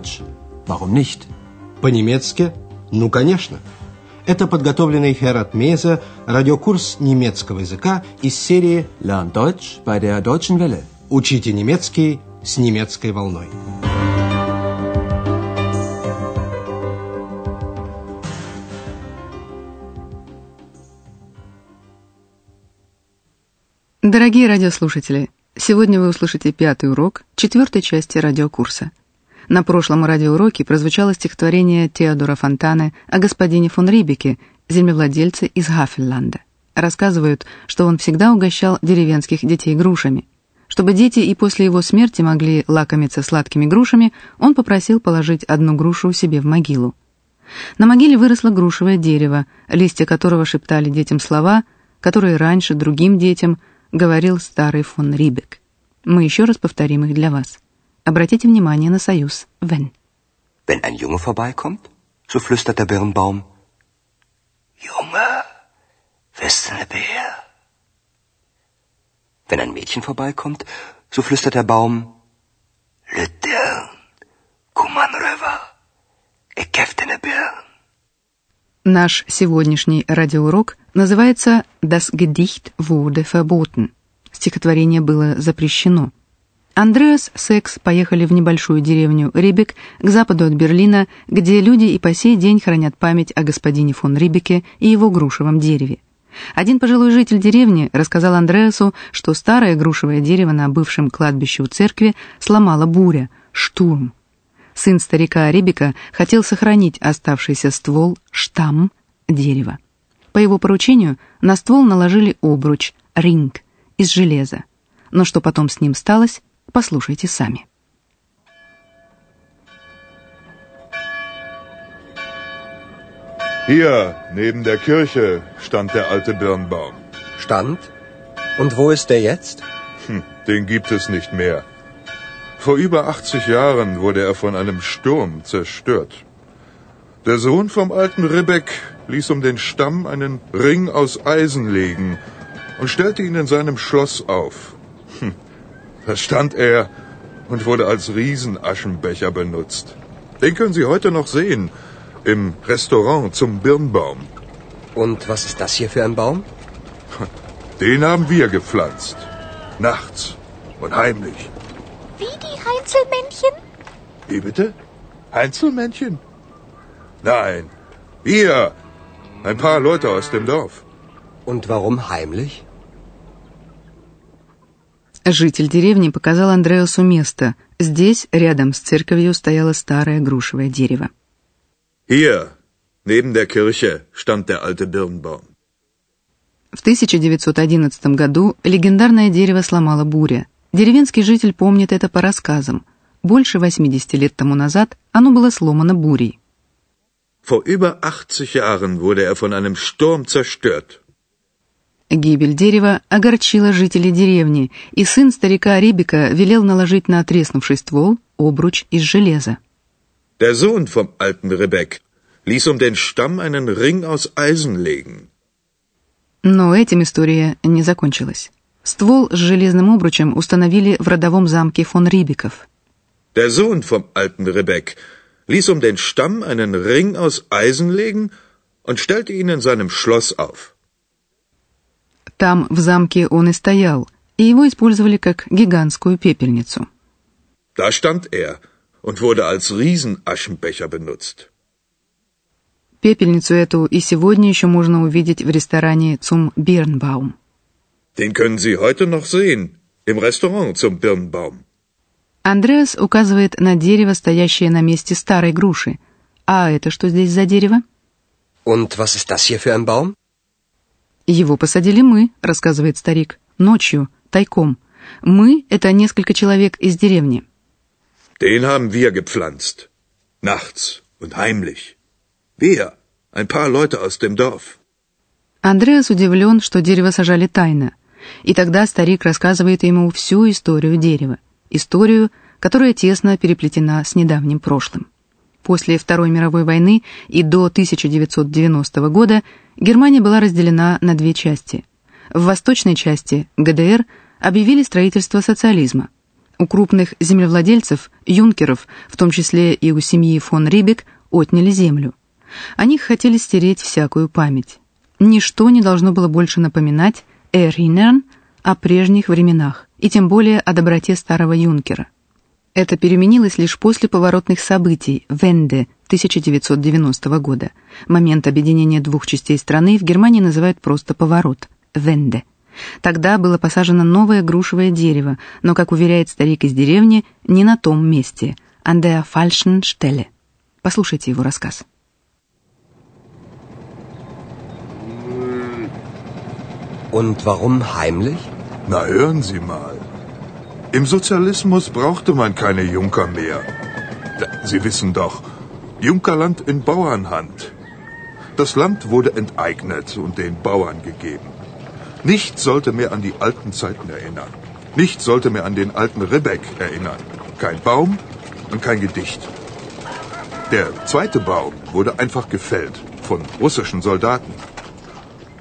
Deutsch. Warum nicht? По-немецки? Ну, конечно. Это подготовленный Херат Меза радиокурс немецкого языка из серии Lern Deutsch bei der Deutschen Welle. «Учите немецкий с немецкой волной». Дорогие радиослушатели, сегодня вы услышите пятый урок четвертой части радиокурса. На прошлом радиоуроке прозвучало стихотворение Теодора Фонтаны о господине фон Рибике, землевладельце из Хафельланда. Рассказывают, что он всегда угощал деревенских детей грушами. Чтобы дети и после его смерти могли лакомиться сладкими грушами, он попросил положить одну грушу себе в могилу. На могиле выросло грушевое дерево, листья которого шептали детям слова, которые раньше другим детям говорил старый фон Рибек. Мы еще раз повторим их для вас. Обратите внимание на союз «wenn». Wenn ein Junge vorbeikommt, so flüstert der Birnbaum, Junge, bist du ne Bär? Wenn ein Mädchen vorbeikommt, so flüstert der Baum, Lütern, Kuman rüber, ich geb dir ne Birn. Наш сегодняшний радиоурок называется «Das Gedicht wurde verboten». Стихотворение было запрещено. Андреас с Экс поехали в небольшую деревню Рибек к западу от Берлина, где люди и по сей день хранят память о господине фон Рибеке и его грушевом дереве. Один пожилой житель деревни рассказал Андреасу, что старое грушевое дерево на бывшем кладбище у церкви сломала буря, штурм. Сын старика Рибека хотел сохранить оставшийся ствол, штамм, дерева. По его поручению на ствол наложили обруч, ринг, из железа. Но что потом с ним сталось, Послушайте сами. Hier, neben der Kirche, stand der alte Birnbaum. Stand? Und wo ist der jetzt? Hm, den gibt es nicht mehr. Vor über 80 Jahren wurde er von einem Sturm zerstört. Der Sohn vom alten Ribbeck ließ um den Stamm einen Ring aus Eisen legen und stellte ihn in seinem Schloss auf. Da stand er und wurde als Riesenaschenbecher benutzt. Den können Sie heute noch sehen im Restaurant zum Birnbaum. Und was ist das hier für ein Baum? Den haben wir gepflanzt. Nachts und heimlich. Wie die Heinzelmännchen? Wie bitte? Einzelmännchen? Nein, wir. Ein paar Leute aus dem Dorf. Und warum heimlich? Житель деревни показал Андреасу место. Здесь, рядом с церковью, стояло старое грушевое дерево. Hier, neben der Kirche, stand der alte Birnbaum. В 1911 году легендарное дерево сломала буря. Деревенский житель помнит это по рассказам. Больше 80 лет тому назад оно было сломано бурей. Vor über 80 Jahren wurde er von einem Sturm zerstört. Гибель дерева огорчила жителей деревни, и сын старика Рибика велел наложить на треснувший ствол обруч из железа. Der Sohn vom alten Rebek ließ um den Stamm einen Ring aus Eisen legen. Но этим история не закончилась. Ствол с железным обручем установили в родовом замке фон Рибиков. Der Sohn vom alten Rebek ließ um den Stamm einen Ring aus Eisen legen und stellte ihn in seinem Schloss auf. Там, в замке, он и стоял, и его использовали как гигантскую пепельницу. Da stand er und wurde als Riesenaschenbecher benutzt. Пепельницу эту и сегодня еще можно увидеть в ресторане «Zum Birnbaum». Den können Sie heute noch sehen im Restaurant zum Birnbaum. Андреас указывает на дерево, стоящее на месте старой груши. А это что здесь за дерево? Und was ist das hier für ein Baum? Его посадили мы, рассказывает старик, ночью, тайком. Мы — это несколько человек из деревни. Den haben wir gepflanzt. Nachts und heimlich. Wir, ein paar Leute aus dem Dorf. Андреас удивлен, что дерево сажали тайно. И тогда старик рассказывает ему всю историю дерева. Историю, которая тесно переплетена с недавним прошлым. После Второй мировой войны и до 1990 года Германия была разделена на две части. В восточной части, ГДР, объявили строительство социализма. У крупных землевладельцев, юнкеров, в том числе и у семьи фон Рибек, отняли землю. О них хотели стереть всякую память. Ничто не должно было больше напоминать «erinnern» о прежних временах, и тем более о доброте старого юнкера. Это переменилось лишь после поворотных событий Венде 1990 года. Момент объединения двух частей страны в Германии называют просто поворот – Венде. Тогда было посажено новое грушевое дерево, но, как уверяет старик из деревни, не на том месте, an der falschen Stelle. Послушайте его рассказ. Und warum heimlich? Na hören Sie mal. Im Sozialismus brauchte man keine Junker mehr. Sie wissen doch, Junkerland in Bauernhand. Das Land wurde enteignet und den Bauern gegeben. Nichts sollte mehr an die alten Zeiten erinnern. Nichts sollte mehr an den alten Ribbeck erinnern. Kein Baum und kein Gedicht. Der zweite Baum wurde einfach gefällt von russischen Soldaten.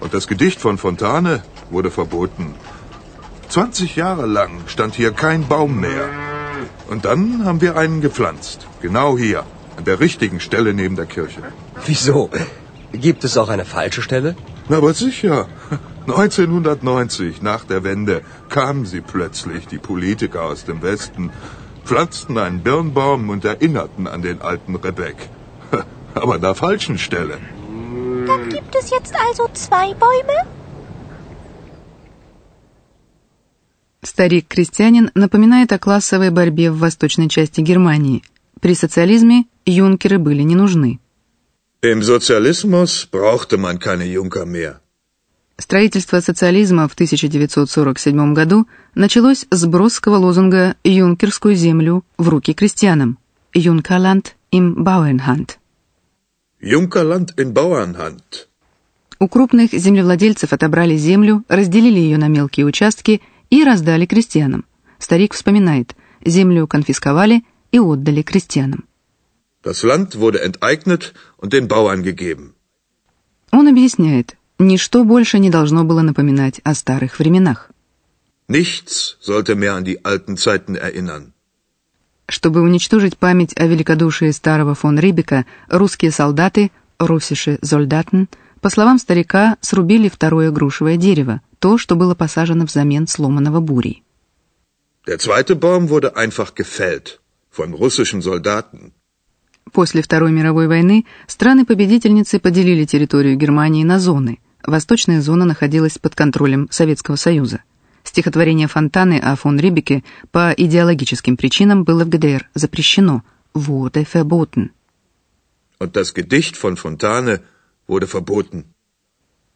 Und das Gedicht von Fontane wurde verboten. 20 Jahre lang stand hier kein Baum mehr. Und dann haben wir einen gepflanzt. Genau hier, an der richtigen Stelle neben der Kirche. Wieso? Gibt es auch eine falsche Stelle? Na, aber sicher. 1990, nach der Wende, kamen sie plötzlich, die Politiker aus dem Westen, pflanzten einen Birnbaum und erinnerten an den alten Rebek. Aber an der falschen Stelle. Dann gibt es jetzt also zwei Bäume? Старик-крестьянин напоминает о классовой борьбе в восточной части Германии. При социализме юнкеры были не нужны. Im Sozialismus brauchte man keine Junker mehr. Строительство социализма в 1947 году началось с броского лозунга «Юнкерскую землю в руки крестьянам» «Юнкерланд im Bauernhand». Junkerland in Bauernhand. У крупных землевладельцев отобрали землю, разделили ее на мелкие участки и раздали крестьянам. Старик вспоминает, землю конфисковали и отдали крестьянам. Das Land wurde enteignet und den Bauern gegeben. Он объясняет, ничто больше не должно было напоминать о старых временах. Nichts sollte mehr an die alten Zeiten erinnern. Чтобы уничтожить память о великодушии старого фон Рибека, русские солдаты, руссische Soldaten, по словам старика, срубили второе грушевое дерево, то, что было посажено взамен сломанного бурей. Der zweite Baum wurde einfach gefällt von russischen Soldaten. После Второй мировой войны страны-победительницы поделили территорию Германии на зоны. Восточная зона находилась под контролем Советского Союза. Стихотворение Фонтаны о фон Рибеке по идеологическим причинам было в ГДР запрещено, wurde verboten. Und das Gedicht von Fontane wurde verboten.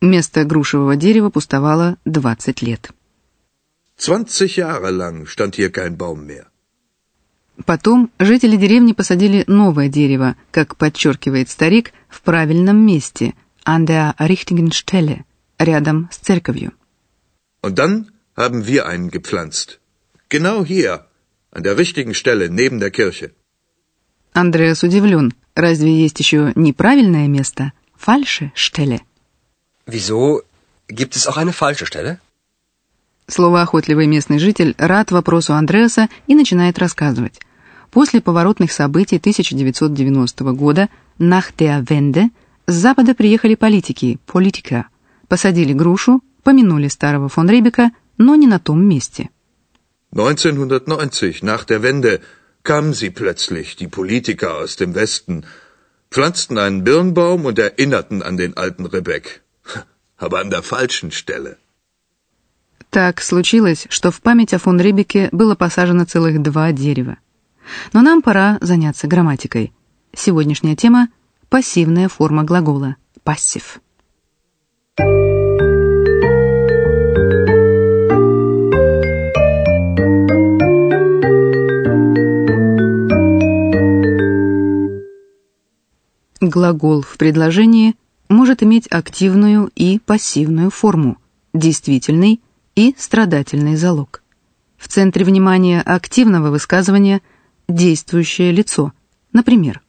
Место грушевого дерева пустовало 20 лет. 20 Jahre lang stand hier kein Baum mehr. Потом жители деревни посадили новое дерево, как подчеркивает старик, в правильном месте, an der richtigen Stelle, рядом с церковью. Und dann haben wir einen gepflanzt. Genau hier, an der richtigen Stelle neben der Kirche. Андреас удивлен, разве есть еще неправильное место, falsche Stelle? Wieso? Gibt es auch eine falsche Stelle? Словоохотливый местный житель рад вопросу Андреаса и начинает рассказывать. После поворотных событий 1990 года nach der Wende с запада приехали политики, политика, посадили грушу, помянули старого фон Рибека, но не на том месте. 1990, nach der Wende, kamen sie plötzlich, die Politiker aus dem Westen, pflanzten einen Birnbaum und erinnerten an den alten Rebek. Aber an der falschen Stelle. Так случилось, что в память о фон Рибеке было посажено целых два дерева. Но нам пора заняться грамматикой. Сегодняшняя тема – пассивная форма глагола «пассив». Глагол в предложении может иметь активную и пассивную форму, действительный и страдательный залог. В центре внимания активного высказывания действующее лицо. Например,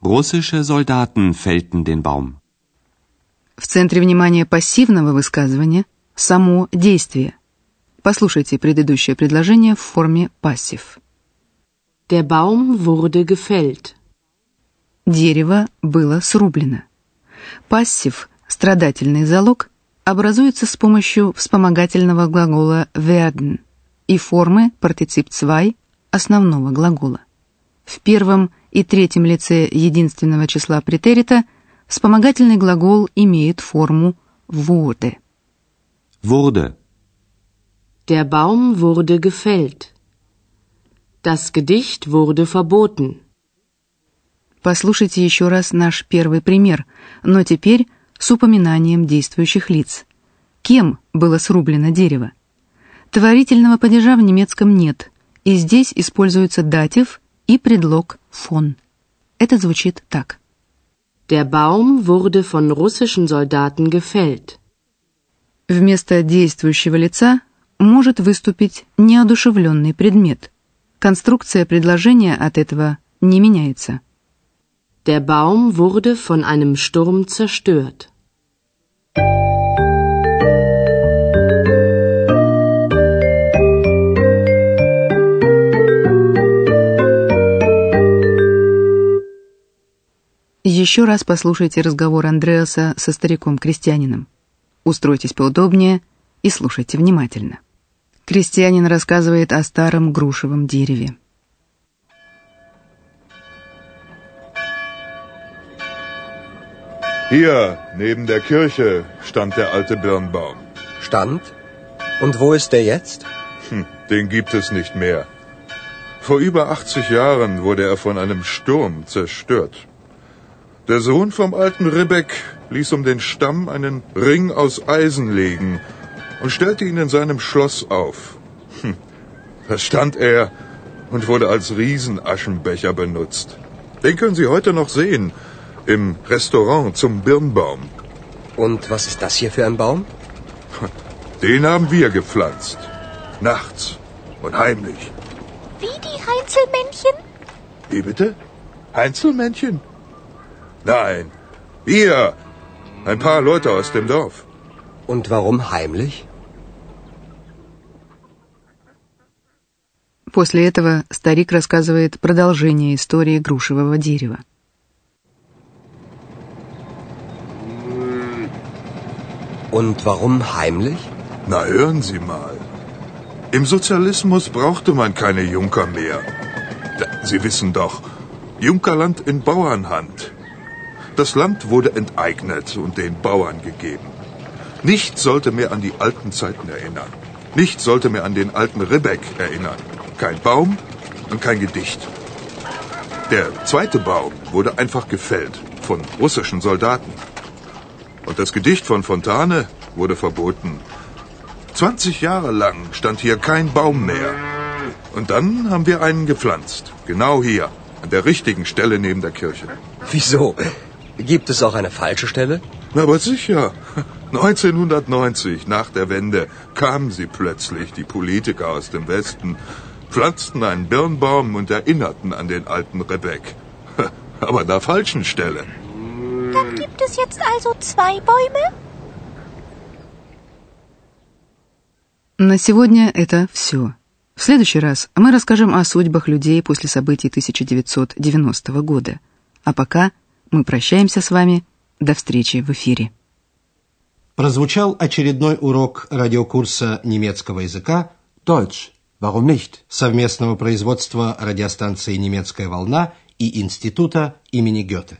Russische Soldaten fällten den Baum. в центре внимания пассивного высказывания само действие. Послушайте предыдущее предложение в форме пассив. Der Baum wurde gefällt. Дерево было срублено. Пассив, страдательный залог, образуется с помощью вспомогательного глагола werden и формы партицип 2 основного глагола. В первом и третьем лице единственного числа претерита вспомогательный глагол имеет форму wurde. Wurde. Der Baum wurde gefällt. Das Gedicht wurde verboten. Послушайте еще раз наш первый пример, но теперь с упоминанием действующих лиц. Кем было срублено дерево? Творительного падежа в немецком нет, и здесь используется датив и предлог «фон». Это звучит так. Der Baum wurde von russischen Soldaten gefällt. Вместо действующего лица может выступить неодушевленный предмет. Конструкция предложения от этого не меняется. Der Baum wurde von einem Sturm zerstört. Еще раз послушайте разговор Андреаса со стариком-крестьянином. Устройтесь поудобнее и слушайте внимательно. Крестьянин рассказывает о старом грушевом дереве. Hier, neben der Kirche, stand der alte Birnbaum. Stand? Und wo ist der jetzt? Hm, den gibt es nicht mehr. Vor über 80 Jahren wurde er von einem Sturm zerstört. Der Sohn vom alten Ribbeck ließ um den Stamm einen Ring aus Eisen legen und stellte ihn in seinem Schloss auf. Hm, da stand er und wurde als Riesenaschenbecher benutzt. Den können Sie heute noch sehen im Restaurant zum Birnbaum. Und was ist das hier für ein Baum? Den haben wir gepflanzt. Nachts und heimlich. Wie die Heinzelmännchen? Wie bitte? Einzelmännchen? Nein, wir. Ein paar Leute aus dem Dorf. Und warum heimlich? После этого старик рассказывает продолжение истории грушевого дерева. Und warum heimlich? Na hören Sie mal. Im Sozialismus brauchte man keine Junker mehr. Sie wissen doch, Junkerland in Bauernhand. Das Land wurde enteignet und den Bauern gegeben. Nichts sollte mehr an die alten Zeiten erinnern. Nichts sollte mehr an den alten Ribbeck erinnern. Kein Baum und kein Gedicht. Der zweite Baum wurde einfach gefällt von russischen Soldaten. Und das Gedicht von Fontane wurde verboten. 20 Jahre lang stand hier kein Baum mehr. Und dann haben wir einen gepflanzt. Genau hier, an der richtigen Stelle neben der Kirche. Wieso? Gibt es auch eine falsche Stelle? Na, aber sicher. 1990, nach der Wende, kamen sie plötzlich, die Politiker aus dem Westen, pflanzten einen Birnbaum und erinnerten an den alten Rebek. Aber an der falschen Stelle. Dann gibt es jetzt also zwei Bäume? На сегодня это все. В следующий раз мы расскажем о судьбах людей после событий 1990 года. А пока мы прощаемся с вами. До встречи в эфире. Прозвучал очередной урок радиокурса немецкого языка Deutsch. Warum nicht? совместного производства радиостанции «Немецкая волна» и Института имени Гёте.